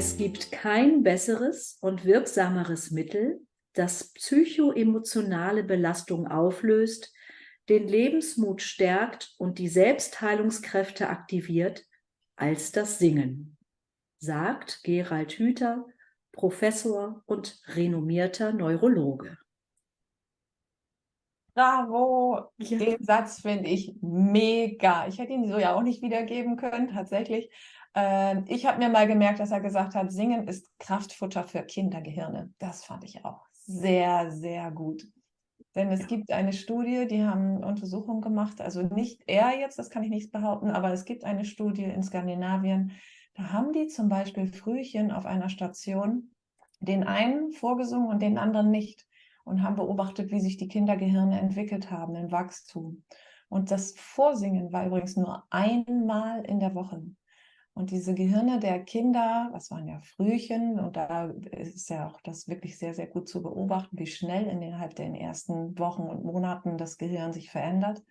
Es gibt kein besseres und wirksameres Mittel, das psychoemotionale Belastung auflöst, den Lebensmut stärkt und die Selbstheilungskräfte aktiviert, als das Singen, sagt Gerald Hüther, Professor und renommierter Neurologe. Bravo! Ja. Den Satz finde ich mega. Ich hätte ihn so ja auch nicht wiedergeben können, tatsächlich. Ähm, ich habe mir mal gemerkt, dass er gesagt hat, Singen ist Kraftfutter für Kindergehirne. Das fand ich auch sehr, sehr gut. Denn es ja. gibt eine Studie, die haben Untersuchungen gemacht, also nicht er jetzt, das kann ich nicht behaupten, aber es gibt eine Studie in Skandinavien, da haben die zum Beispiel Frühchen auf einer Station den einen vorgesungen und den anderen nicht und haben beobachtet, wie sich die Kindergehirne entwickelt haben im Wachstum. Und das Vorsingen war übrigens nur einmal in der Woche. Und diese Gehirne der Kinder, das waren ja Frühchen, und da ist ja auch das wirklich sehr, sehr gut zu beobachten, wie schnell innerhalb der ersten Wochen und Monaten das Gehirn sich verändert.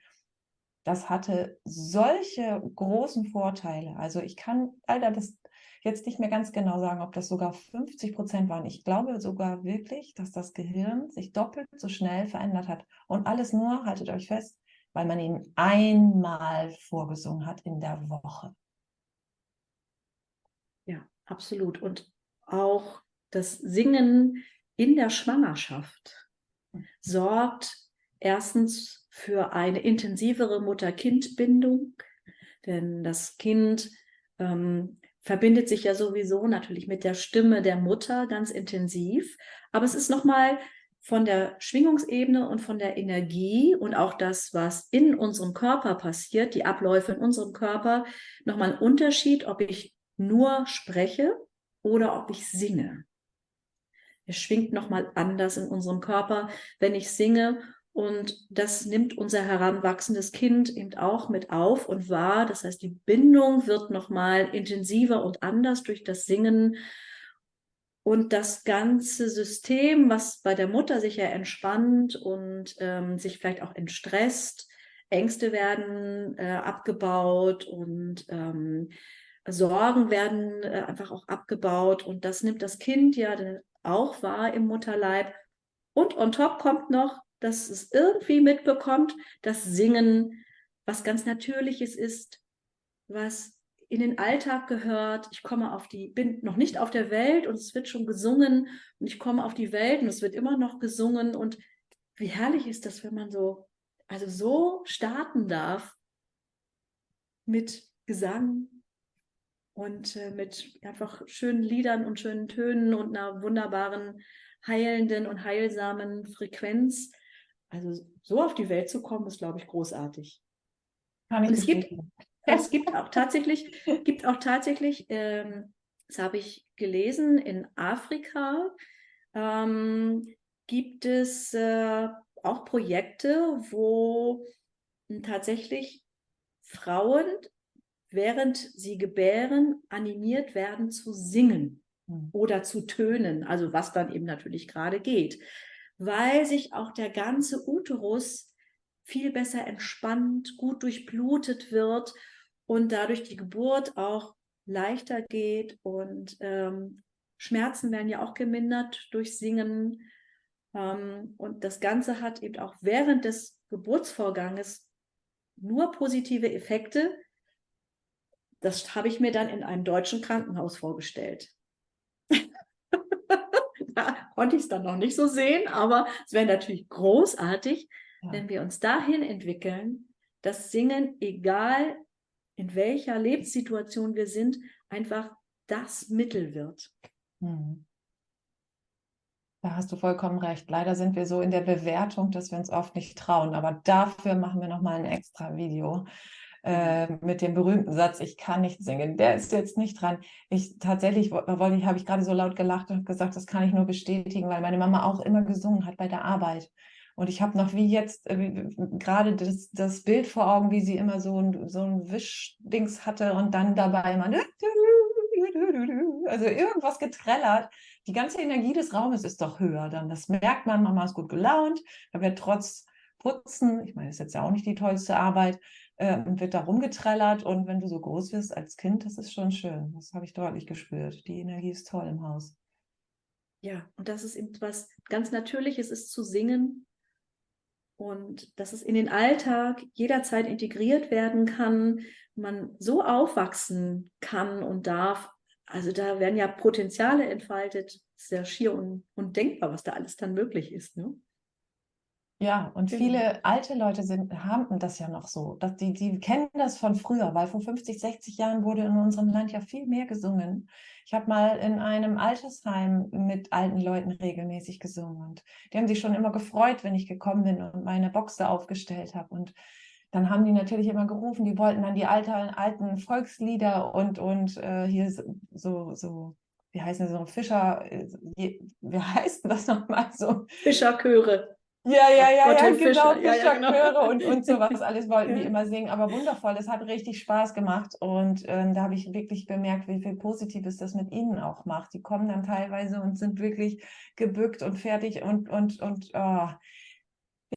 Das hatte solche großen Vorteile. Also ich kann leider das jetzt nicht mehr ganz genau sagen, ob das sogar 50 Prozent waren. Ich glaube sogar wirklich, dass das Gehirn sich doppelt so schnell verändert hat. Und alles nur, haltet euch fest, weil man ihn einmal vorgesungen hat in der Woche. Absolut. Und auch das Singen in der Schwangerschaft sorgt erstens für eine intensivere Mutter-Kind-Bindung, denn das Kind ähm, verbindet sich ja sowieso natürlich mit der Stimme der Mutter ganz intensiv, aber es ist nochmal von der Schwingungsebene und von der Energie und auch das, was in unserem Körper passiert, die Abläufe in unserem Körper, nochmal ein Unterschied, ob ich nur spreche oder ob ich singe. Es schwingt nochmal anders in unserem Körper, wenn ich singe. Und das nimmt unser heranwachsendes Kind eben auch mit auf und wahr. Das heißt, die Bindung wird nochmal intensiver und anders durch das Singen. Und das ganze System, was bei der Mutter sich ja entspannt und ähm, sich vielleicht auch entstresst, Ängste werden äh, abgebaut und ähm, Sorgen werden äh, einfach auch abgebaut und das nimmt das Kind ja auch wahr im Mutterleib. Und on top kommt noch, dass es irgendwie mitbekommt, dass Singen was ganz Natürliches ist, was in den Alltag gehört. Ich komme auf die, bin noch nicht auf der Welt und es wird schon gesungen und ich komme auf die Welt und es wird immer noch gesungen und wie herrlich ist das, wenn man so, also so starten darf mit Gesang, und äh, mit einfach schönen Liedern und schönen Tönen und einer wunderbaren, heilenden und heilsamen Frequenz. Also so auf die Welt zu kommen, ist, glaube ich, großartig. Kann ich und es gibt, es gibt auch tatsächlich, gibt auch tatsächlich, ähm, das habe ich gelesen, in Afrika ähm, gibt es äh, auch Projekte, wo tatsächlich Frauen während sie gebären, animiert werden zu singen hm. oder zu tönen, also was dann eben natürlich gerade geht, weil sich auch der ganze Uterus viel besser entspannt, gut durchblutet wird und dadurch die Geburt auch leichter geht und ähm, Schmerzen werden ja auch gemindert durch Singen. Ähm, und das Ganze hat eben auch während des Geburtsvorganges nur positive Effekte, das habe ich mir dann in einem deutschen Krankenhaus vorgestellt. da konnte ich es dann noch nicht so sehen, aber es wäre natürlich großartig, ja. wenn wir uns dahin entwickeln, dass Singen, egal in welcher Lebenssituation wir sind, einfach das Mittel wird. Hm. Da hast du vollkommen recht. Leider sind wir so in der Bewertung, dass wir uns oft nicht trauen. Aber dafür machen wir nochmal ein extra Video, äh, mit dem berühmten Satz, ich kann nicht singen. Der ist jetzt nicht dran. Ich tatsächlich wollte, habe ich gerade so laut gelacht und gesagt, das kann ich nur bestätigen, weil meine Mama auch immer gesungen hat bei der Arbeit. Und ich habe noch wie jetzt äh, gerade das, das Bild vor Augen, wie sie immer so ein, so ein Wischdings hatte und dann dabei immer also irgendwas getrellert. Die ganze Energie des Raumes ist doch höher dann. Das merkt man, Mama ist gut gelaunt, da wird trotz Putzen, ich meine, das ist jetzt ja auch nicht die tollste Arbeit, äh, wird da rumgetrellert und wenn du so groß wirst als Kind, das ist schon schön. Das habe ich deutlich gespürt. Die Energie ist toll im Haus. Ja, und das ist eben was ganz Natürliches ist zu singen und dass es in den Alltag jederzeit integriert werden kann, man so aufwachsen kann und darf. Also da werden ja Potenziale entfaltet. ist ja schier un undenkbar, was da alles dann möglich ist. Ne? Ja, und genau. viele alte Leute sind, haben das ja noch so. Dass die, die kennen das von früher, weil vor 50, 60 Jahren wurde in unserem Land ja viel mehr gesungen. Ich habe mal in einem Altersheim mit alten Leuten regelmäßig gesungen. Und die haben sich schon immer gefreut, wenn ich gekommen bin und meine Boxe aufgestellt habe. Und dann haben die natürlich immer gerufen, die wollten dann die alten, alten Volkslieder und, und äh, hier so, so, wie heißen das so, Fischer, äh, wie heißt das nochmal so? Fischerchöre. Ja, ja, ja, ja, genau, Fischer, ja, genau. und, und sowas alles wollten die immer singen, aber wundervoll, es hat richtig Spaß gemacht und ähm, da habe ich wirklich bemerkt, wie viel Positives das mit ihnen auch macht. Die kommen dann teilweise und sind wirklich gebückt und fertig und, und, und, oh,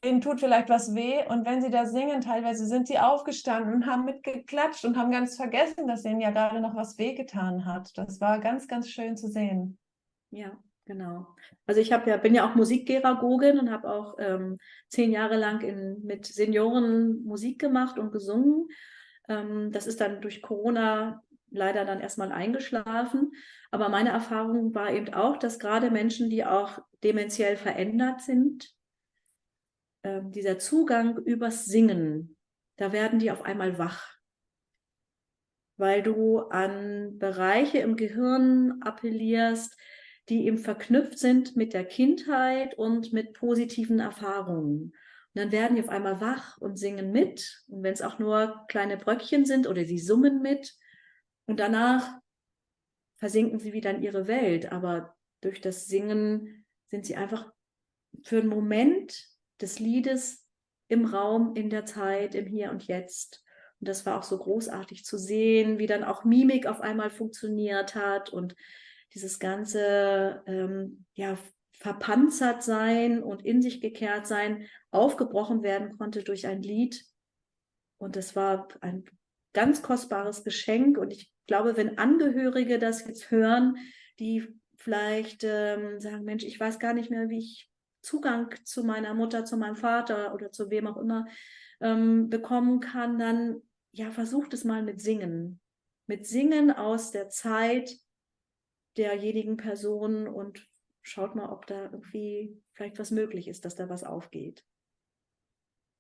denen tut vielleicht was weh und wenn sie da singen, teilweise sind sie aufgestanden und haben mitgeklatscht und haben ganz vergessen, dass ihnen ja gerade noch was wehgetan hat. Das war ganz, ganz schön zu sehen. Ja, Genau. Also ich habe ja, bin ja auch Musikgeragogin und habe auch ähm, zehn Jahre lang in, mit Senioren Musik gemacht und gesungen. Ähm, das ist dann durch Corona leider dann erstmal eingeschlafen. Aber meine Erfahrung war eben auch, dass gerade Menschen, die auch dementiell verändert sind, ähm, dieser Zugang übers Singen, da werden die auf einmal wach weil du an Bereiche im Gehirn appellierst, die eben verknüpft sind mit der Kindheit und mit positiven Erfahrungen. Und dann werden die auf einmal wach und singen mit. Und wenn es auch nur kleine Bröckchen sind oder sie summen mit. Und danach versinken sie wieder in ihre Welt. Aber durch das Singen sind sie einfach für einen Moment des Liedes im Raum, in der Zeit, im Hier und Jetzt. Und das war auch so großartig zu sehen, wie dann auch Mimik auf einmal funktioniert hat und dieses ganze ähm, ja, verpanzert sein und in sich gekehrt sein aufgebrochen werden konnte durch ein Lied. Und das war ein ganz kostbares Geschenk. Und ich glaube, wenn Angehörige das jetzt hören, die vielleicht ähm, sagen, Mensch, ich weiß gar nicht mehr, wie ich Zugang zu meiner Mutter, zu meinem Vater oder zu wem auch immer ähm, bekommen kann, dann ja, versucht es mal mit Singen. Mit Singen aus der Zeit, derjenigen Person und schaut mal, ob da irgendwie vielleicht was möglich ist, dass da was aufgeht.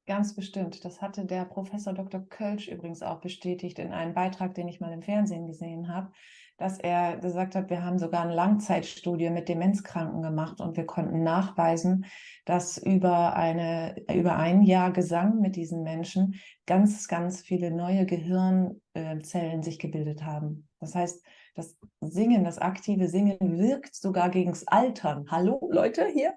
Ganz bestimmt. Das hatte der Professor Dr. Kölsch übrigens auch bestätigt in einem Beitrag, den ich mal im Fernsehen gesehen habe, dass er gesagt hat, wir haben sogar eine Langzeitstudie mit Demenzkranken gemacht und wir konnten nachweisen, dass über, eine, über ein Jahr Gesang mit diesen Menschen ganz, ganz viele neue Gehirnzellen sich gebildet haben. Das heißt, das Singen, das aktive Singen wirkt sogar gegens Altern. Hallo Leute hier?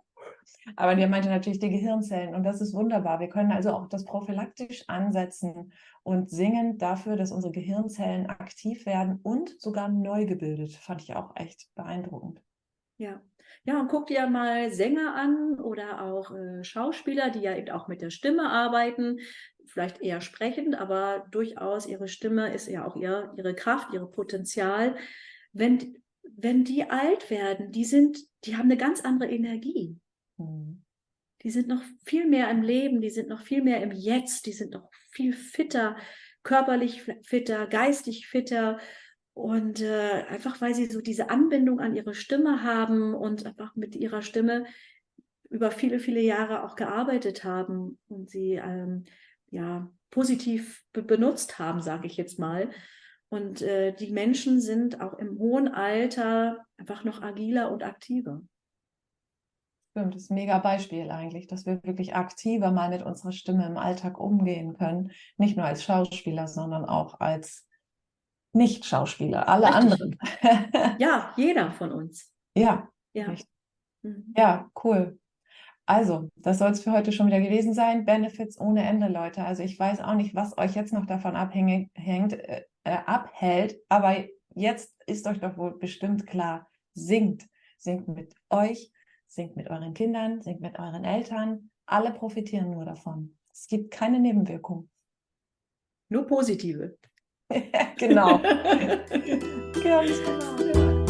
Aber der meinte natürlich die Gehirnzellen und das ist wunderbar. Wir können also auch das prophylaktisch ansetzen und singen dafür, dass unsere Gehirnzellen aktiv werden und sogar neu gebildet. Fand ich auch echt beeindruckend. Ja. Ja, und guck dir mal Sänger an oder auch äh, Schauspieler, die ja eben auch mit der Stimme arbeiten vielleicht eher sprechend, aber durchaus ihre Stimme ist ja auch ihr, ihre Kraft, ihr Potenzial. Wenn, wenn die alt werden, die sind, die haben eine ganz andere Energie. Mhm. Die sind noch viel mehr im Leben, die sind noch viel mehr im Jetzt, die sind noch viel fitter, körperlich fitter, geistig fitter. Und äh, einfach weil sie so diese Anbindung an ihre Stimme haben und einfach mit ihrer Stimme über viele, viele Jahre auch gearbeitet haben und sie ähm, ja, positiv be benutzt haben, sage ich jetzt mal. Und äh, die Menschen sind auch im hohen Alter einfach noch agiler und aktiver. Stimmt, das ist ein mega Beispiel eigentlich, dass wir wirklich aktiver mal mit unserer Stimme im Alltag umgehen können. Nicht nur als Schauspieler, sondern auch als Nicht-Schauspieler, alle Richtig. anderen. ja, jeder von uns. Ja, ja. Mhm. Ja, cool. Also, das soll es für heute schon wieder gewesen sein. Benefits ohne Ende, Leute. Also ich weiß auch nicht, was euch jetzt noch davon abhängt, äh, äh, abhält, aber jetzt ist euch doch wohl bestimmt klar, singt. Singt mit euch, singt mit euren Kindern, singt mit euren Eltern. Alle profitieren nur davon. Es gibt keine Nebenwirkung. Nur positive. genau. Ganz genau.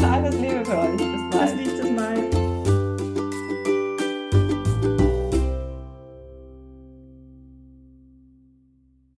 Alles Liebe für euch. Bis bald.